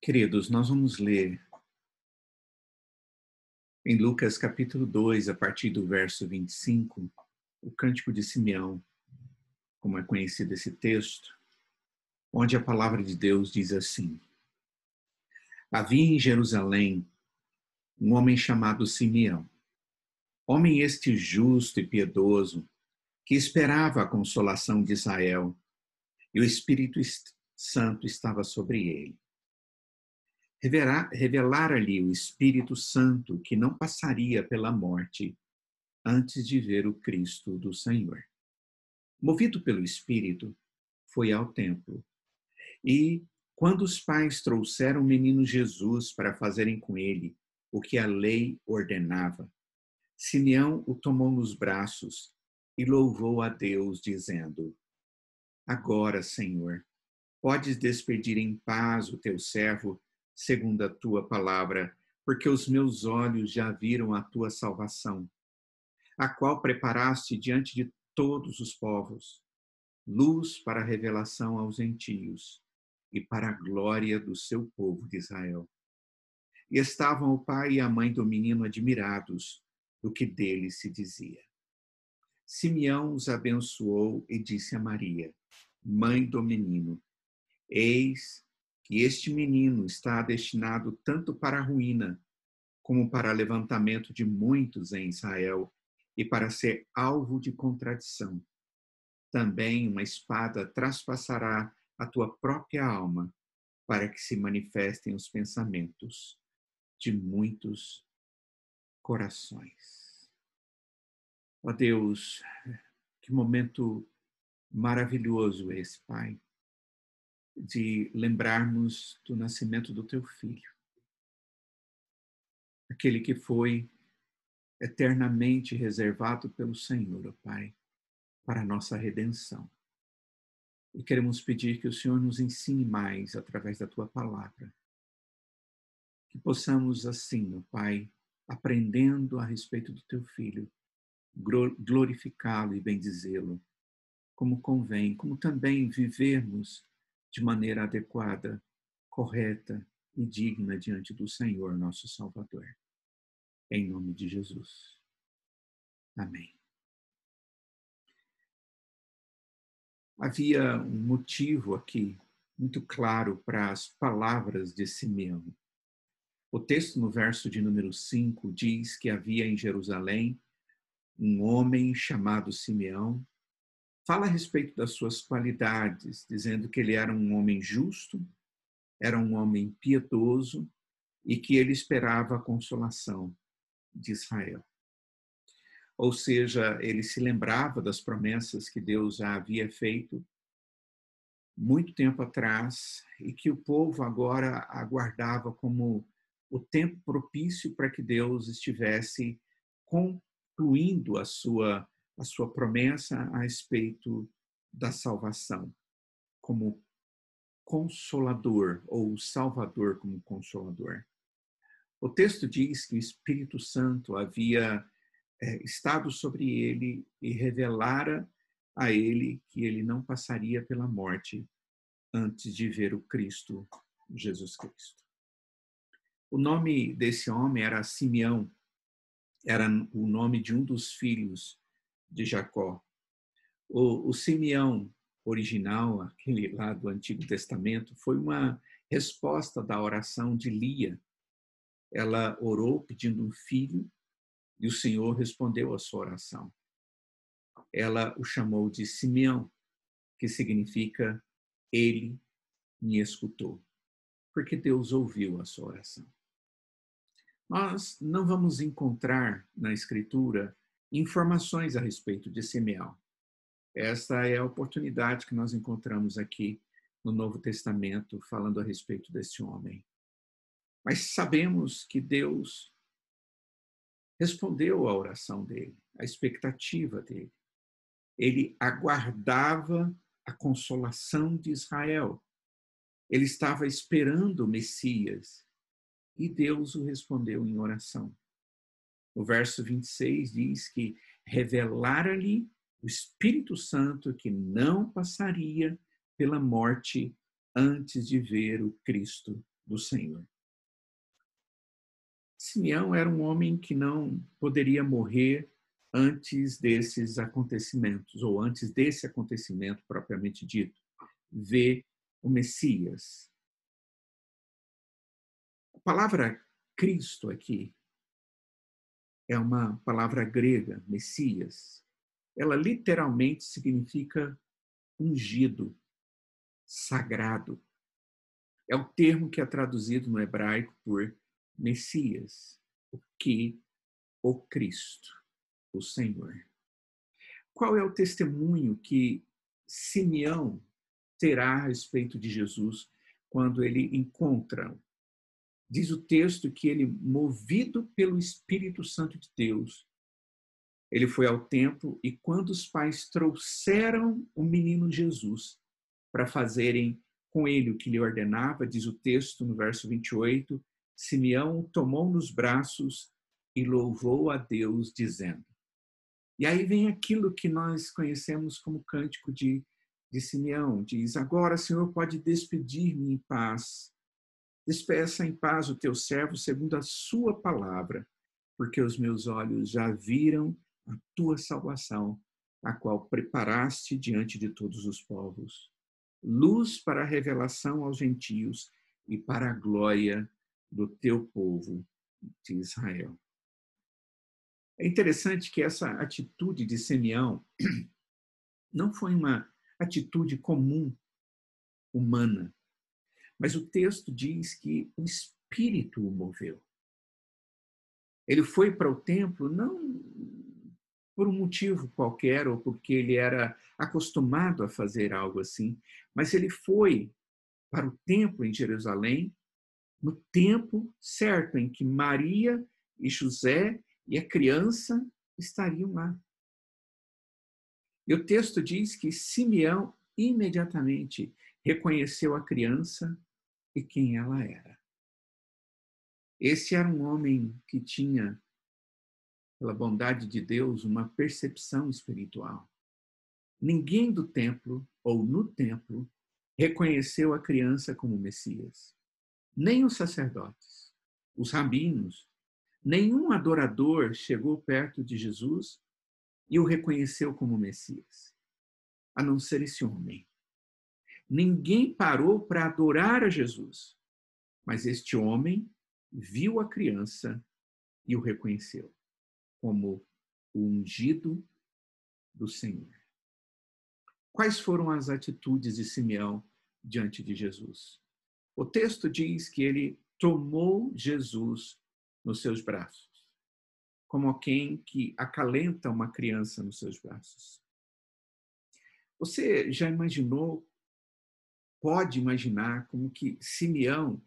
Queridos, nós vamos ler em Lucas capítulo 2, a partir do verso 25, o Cântico de Simeão, como é conhecido esse texto, onde a palavra de Deus diz assim: Havia em Jerusalém um homem chamado Simeão, homem este justo e piedoso, que esperava a consolação de Israel, e o Espírito Santo estava sobre ele revelara-lhe o Espírito Santo que não passaria pela morte antes de ver o Cristo do Senhor. Movido pelo Espírito, foi ao templo. E, quando os pais trouxeram o menino Jesus para fazerem com ele o que a lei ordenava, Simeão o tomou nos braços e louvou a Deus, dizendo: Agora, Senhor, podes despedir em paz o teu servo segundo a tua palavra, porque os meus olhos já viram a tua salvação, a qual preparaste diante de todos os povos, luz para a revelação aos gentios e para a glória do seu povo de Israel. E estavam o pai e a mãe do menino admirados do que dele se dizia. Simeão os abençoou e disse a Maria, mãe do menino: Eis que este menino está destinado tanto para a ruína como para levantamento de muitos em Israel e para ser alvo de contradição. Também uma espada traspassará a tua própria alma para que se manifestem os pensamentos de muitos corações. Ó Deus, que momento maravilhoso esse, Pai de lembrarmos do nascimento do teu filho, aquele que foi eternamente reservado pelo Senhor, ó Pai, para a nossa redenção. E queremos pedir que o Senhor nos ensine mais através da tua palavra. Que possamos assim, ó Pai, aprendendo a respeito do teu filho, glorificá-lo e bendizê-lo, como convém, como também vivermos de maneira adequada, correta e digna diante do Senhor, nosso Salvador. Em nome de Jesus. Amém. Havia um motivo aqui muito claro para as palavras de Simeão. O texto no verso de número 5 diz que havia em Jerusalém um homem chamado Simeão, fala a respeito das suas qualidades, dizendo que ele era um homem justo, era um homem piedoso e que ele esperava a consolação de Israel. Ou seja, ele se lembrava das promessas que Deus havia feito muito tempo atrás e que o povo agora aguardava como o tempo propício para que Deus estivesse concluindo a sua a sua promessa a respeito da salvação como consolador ou salvador como consolador. O texto diz que o Espírito Santo havia é, estado sobre ele e revelara a ele que ele não passaria pela morte antes de ver o Cristo, Jesus Cristo. O nome desse homem era Simeão, era o nome de um dos filhos de Jacó. O, o Simeão original, aquele lá do Antigo Testamento, foi uma resposta da oração de Lia. Ela orou pedindo um filho e o Senhor respondeu à sua oração. Ela o chamou de Simeão, que significa ele me escutou, porque Deus ouviu a sua oração. Nós não vamos encontrar na Escritura informações a respeito de Simeão. Esta é a oportunidade que nós encontramos aqui no Novo Testamento, falando a respeito desse homem. Mas sabemos que Deus respondeu à oração dele, à expectativa dele. Ele aguardava a consolação de Israel. Ele estava esperando o Messias e Deus o respondeu em oração. O verso 26 diz que revelara-lhe o Espírito Santo que não passaria pela morte antes de ver o Cristo, do Senhor. Simeão era um homem que não poderia morrer antes desses acontecimentos, ou antes desse acontecimento propriamente dito, ver o Messias. A palavra Cristo aqui é uma palavra grega, Messias. Ela literalmente significa ungido, sagrado. É o termo que é traduzido no hebraico por Messias, o que o Cristo, o Senhor. Qual é o testemunho que Simeão terá a respeito de Jesus quando ele encontra? Diz o texto que ele, movido pelo Espírito Santo de Deus, ele foi ao templo e quando os pais trouxeram o menino Jesus para fazerem com ele o que lhe ordenava, diz o texto no verso 28, Simeão o tomou nos braços e louvou a Deus, dizendo. E aí vem aquilo que nós conhecemos como cântico de, de Simeão: diz, Agora, Senhor, pode despedir-me em paz. Despeça em paz o teu servo segundo a sua palavra, porque os meus olhos já viram a tua salvação, a qual preparaste diante de todos os povos. Luz para a revelação aos gentios e para a glória do teu povo de Israel. É interessante que essa atitude de Simeão não foi uma atitude comum humana, mas o texto diz que o Espírito o moveu. Ele foi para o templo não por um motivo qualquer ou porque ele era acostumado a fazer algo assim, mas ele foi para o templo em Jerusalém no tempo certo em que Maria e José e a criança estariam lá. E o texto diz que Simeão imediatamente reconheceu a criança e quem ela era. Esse era um homem que tinha, pela bondade de Deus, uma percepção espiritual. Ninguém do templo ou no templo reconheceu a criança como Messias nem os sacerdotes, os rabinos, nenhum adorador chegou perto de Jesus e o reconheceu como Messias, a não ser esse homem. Ninguém parou para adorar a Jesus, mas este homem viu a criança e o reconheceu como o ungido do Senhor. Quais foram as atitudes de Simeão diante de Jesus? O texto diz que ele tomou Jesus nos seus braços, como alguém que acalenta uma criança nos seus braços. Você já imaginou, pode imaginar como que Simeão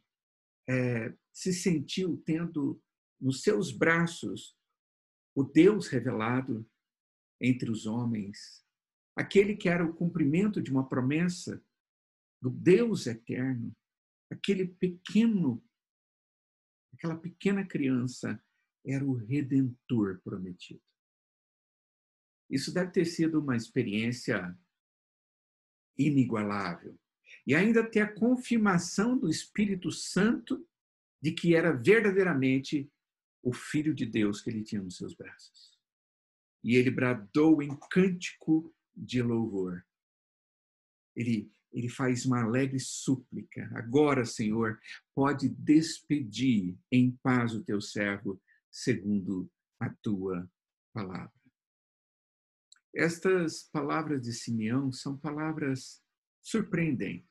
é, se sentiu tendo nos seus braços o Deus revelado entre os homens, aquele que era o cumprimento de uma promessa do Deus eterno, aquele pequeno, aquela pequena criança era o redentor prometido. Isso deve ter sido uma experiência inigualável. E ainda ter a confirmação do Espírito Santo de que era verdadeiramente o Filho de Deus que ele tinha nos seus braços. E ele bradou em cântico de louvor. Ele ele faz uma alegre súplica. Agora, Senhor, pode despedir em paz o teu servo, segundo a tua palavra. Estas palavras de Simeão são palavras surpreendentes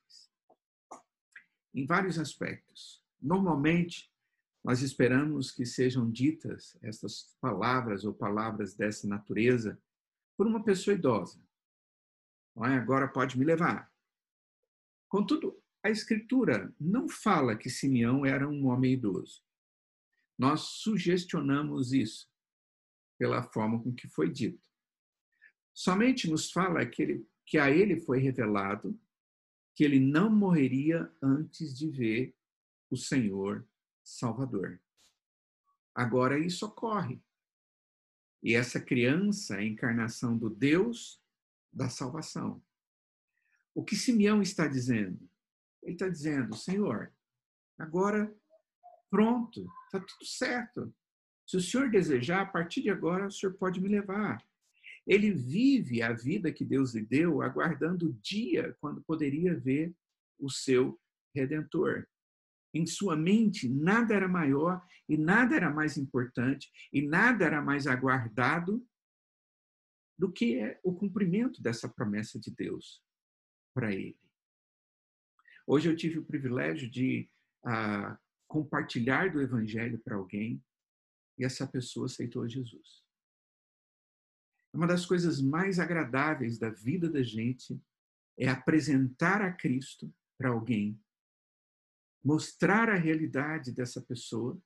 em vários aspectos. Normalmente, nós esperamos que sejam ditas estas palavras ou palavras dessa natureza por uma pessoa idosa. É? Agora pode me levar. Contudo, a Escritura não fala que Simeão era um homem idoso. Nós sugestionamos isso pela forma com que foi dito. Somente nos fala que, ele, que a ele foi revelado que ele não morreria antes de ver o Senhor Salvador. Agora isso ocorre. E essa criança é a encarnação do Deus da salvação. O que Simeão está dizendo? Ele está dizendo, Senhor, Agora, pronto, está tudo certo. Se o senhor desejar, a partir de agora, o senhor pode me levar. Ele vive a vida que Deus lhe deu, aguardando o dia quando poderia ver o seu redentor. Em sua mente, nada era maior e nada era mais importante e nada era mais aguardado do que o cumprimento dessa promessa de Deus para ele. Hoje eu tive o privilégio de ah, compartilhar do Evangelho para alguém e essa pessoa aceitou Jesus. Uma das coisas mais agradáveis da vida da gente é apresentar a Cristo para alguém, mostrar a realidade dessa pessoa,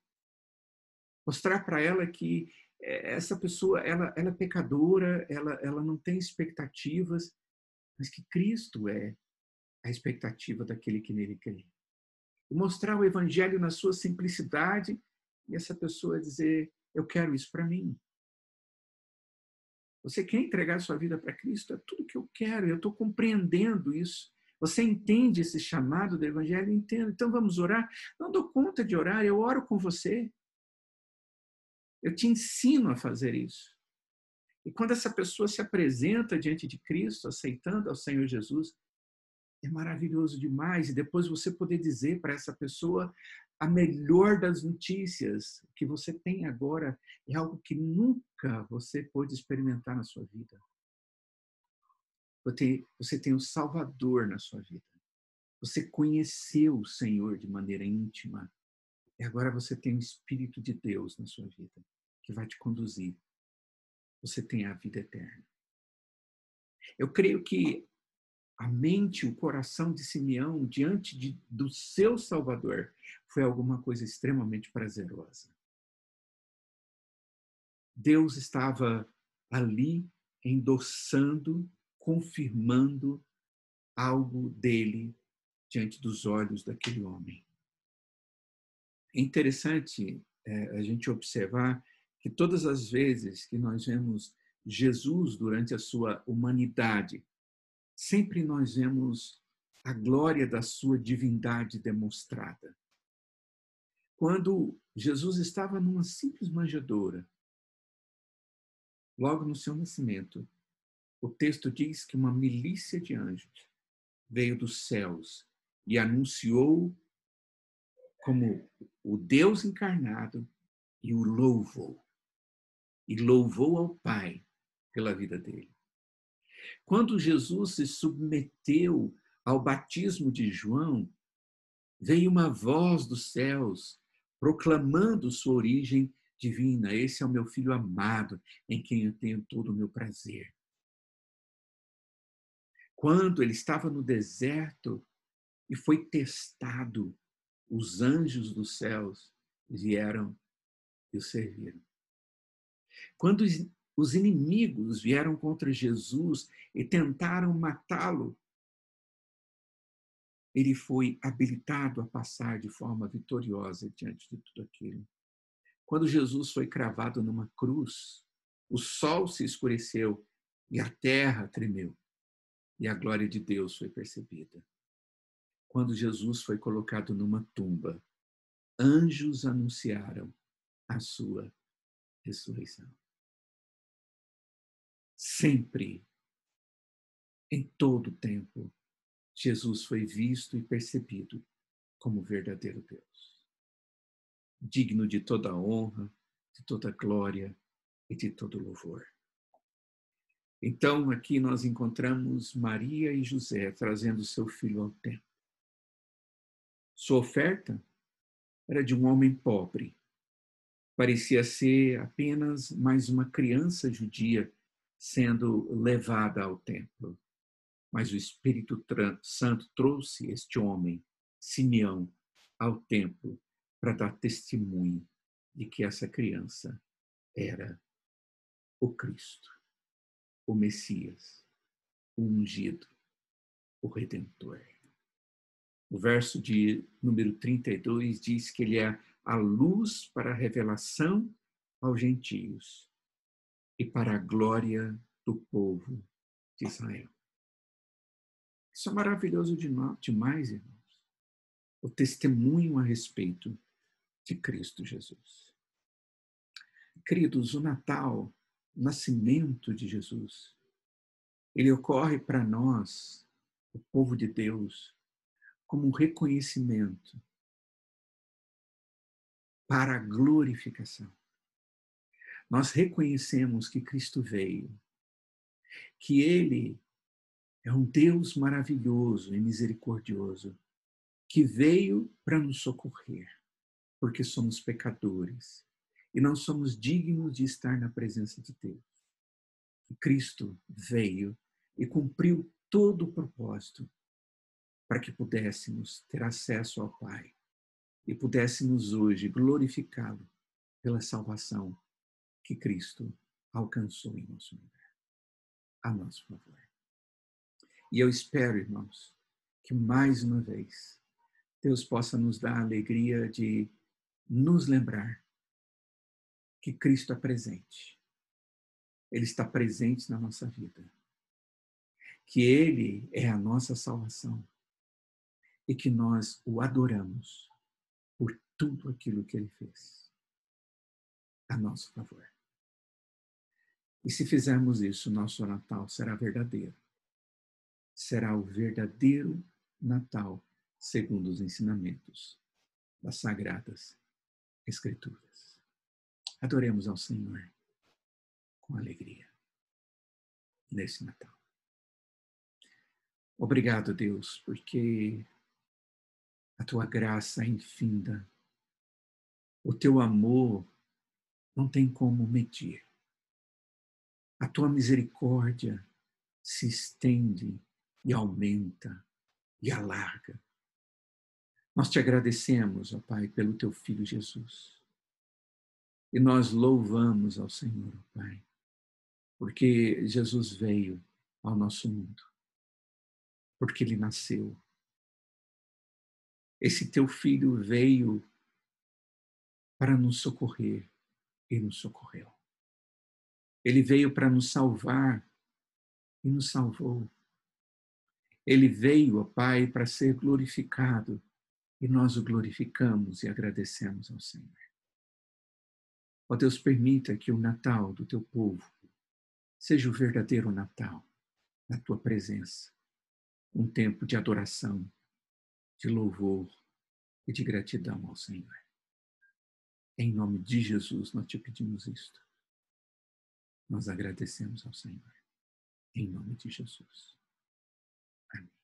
mostrar para ela que eh, essa pessoa ela, ela é pecadora, ela, ela não tem expectativas, mas que Cristo é a expectativa daquele que nele crê. Mostrar o Evangelho na sua simplicidade e essa pessoa dizer: Eu quero isso para mim. Você quer entregar sua vida para Cristo? É tudo que eu quero, eu estou compreendendo isso. Você entende esse chamado do Evangelho? Entendo. Então vamos orar? Não dou conta de orar, eu oro com você. Eu te ensino a fazer isso. E quando essa pessoa se apresenta diante de Cristo, aceitando ao Senhor Jesus, é maravilhoso demais. E depois você poder dizer para essa pessoa a melhor das notícias que você tem agora é algo que nunca você pôde experimentar na sua vida. Você, tem o Salvador na sua vida. Você conheceu o Senhor de maneira íntima. E agora você tem o Espírito de Deus na sua vida, que vai te conduzir. Você tem a vida eterna. Eu creio que a mente, o coração de Simeão diante de, do seu Salvador foi alguma coisa extremamente prazerosa. Deus estava ali endossando, confirmando algo dele diante dos olhos daquele homem. É interessante é, a gente observar que todas as vezes que nós vemos Jesus durante a sua humanidade sempre nós vemos a glória da sua divindade demonstrada. Quando Jesus estava numa simples manjedoura, logo no seu nascimento, o texto diz que uma milícia de anjos veio dos céus e anunciou como o Deus encarnado e o louvou. E louvou ao Pai pela vida dele. Quando Jesus se submeteu ao batismo de João, veio uma voz dos céus proclamando sua origem divina. Esse é o meu filho amado, em quem eu tenho todo o meu prazer. Quando ele estava no deserto e foi testado, os anjos dos céus vieram e o serviram. Quando os inimigos vieram contra Jesus e tentaram matá-lo. Ele foi habilitado a passar de forma vitoriosa diante de tudo aquilo. Quando Jesus foi cravado numa cruz, o sol se escureceu e a terra tremeu, e a glória de Deus foi percebida. Quando Jesus foi colocado numa tumba, anjos anunciaram a sua ressurreição sempre, em todo o tempo, Jesus foi visto e percebido como verdadeiro Deus, digno de toda honra, de toda glória e de todo louvor. Então, aqui nós encontramos Maria e José trazendo seu filho ao templo. Sua oferta era de um homem pobre. Parecia ser apenas mais uma criança judia sendo levada ao templo. Mas o Espírito Santo trouxe este homem, Simeão, ao templo para dar testemunho de que essa criança era o Cristo, o Messias, o ungido, o Redentor. O verso de número 32 diz que ele é a luz para a revelação aos gentios e para a glória do povo de Israel. Isso é maravilhoso demais, irmãos. o testemunho a respeito de Cristo Jesus. Queridos, o Natal, o nascimento de Jesus, ele ocorre para nós, o povo de Deus, como um reconhecimento para a glorificação. Nós reconhecemos que Cristo veio, que Ele é um Deus maravilhoso e misericordioso, que veio para nos socorrer, porque somos pecadores e não somos dignos de estar na presença de Deus. E Cristo veio e cumpriu todo o propósito para que pudéssemos ter acesso ao Pai e pudéssemos hoje glorificá-lo pela salvação que Cristo alcançou em nosso lugar. A nosso favor. E eu espero, irmãos, que mais uma vez Deus possa nos dar a alegria de nos lembrar que Cristo é presente. Ele está presente na nossa vida. Que Ele é a nossa salvação. E que nós o adoramos por tudo aquilo que Ele fez a nosso favor. E se fizermos isso, nosso Natal será verdadeiro. Será o verdadeiro Natal segundo os ensinamentos das Sagradas Escrituras. Adoremos ao Senhor com alegria nesse Natal. Obrigado, Deus, porque a tua graça é infinda, o teu amor não tem como medir. A tua misericórdia se estende e aumenta e alarga. Nós te agradecemos, ó Pai, pelo teu filho Jesus. E nós louvamos ao Senhor, ó Pai, porque Jesus veio ao nosso mundo, porque ele nasceu. Esse teu filho veio para nos socorrer e nos socorreu. Ele veio para nos salvar e nos salvou. Ele veio, ó Pai, para ser glorificado e nós o glorificamos e agradecemos ao Senhor. Ó Deus, permita que o Natal do teu povo seja o verdadeiro Natal na tua presença, um tempo de adoração, de louvor e de gratidão ao Senhor. Em nome de Jesus, nós te pedimos isto. Nós agradecemos ao Senhor. Em nome de Jesus. Amém.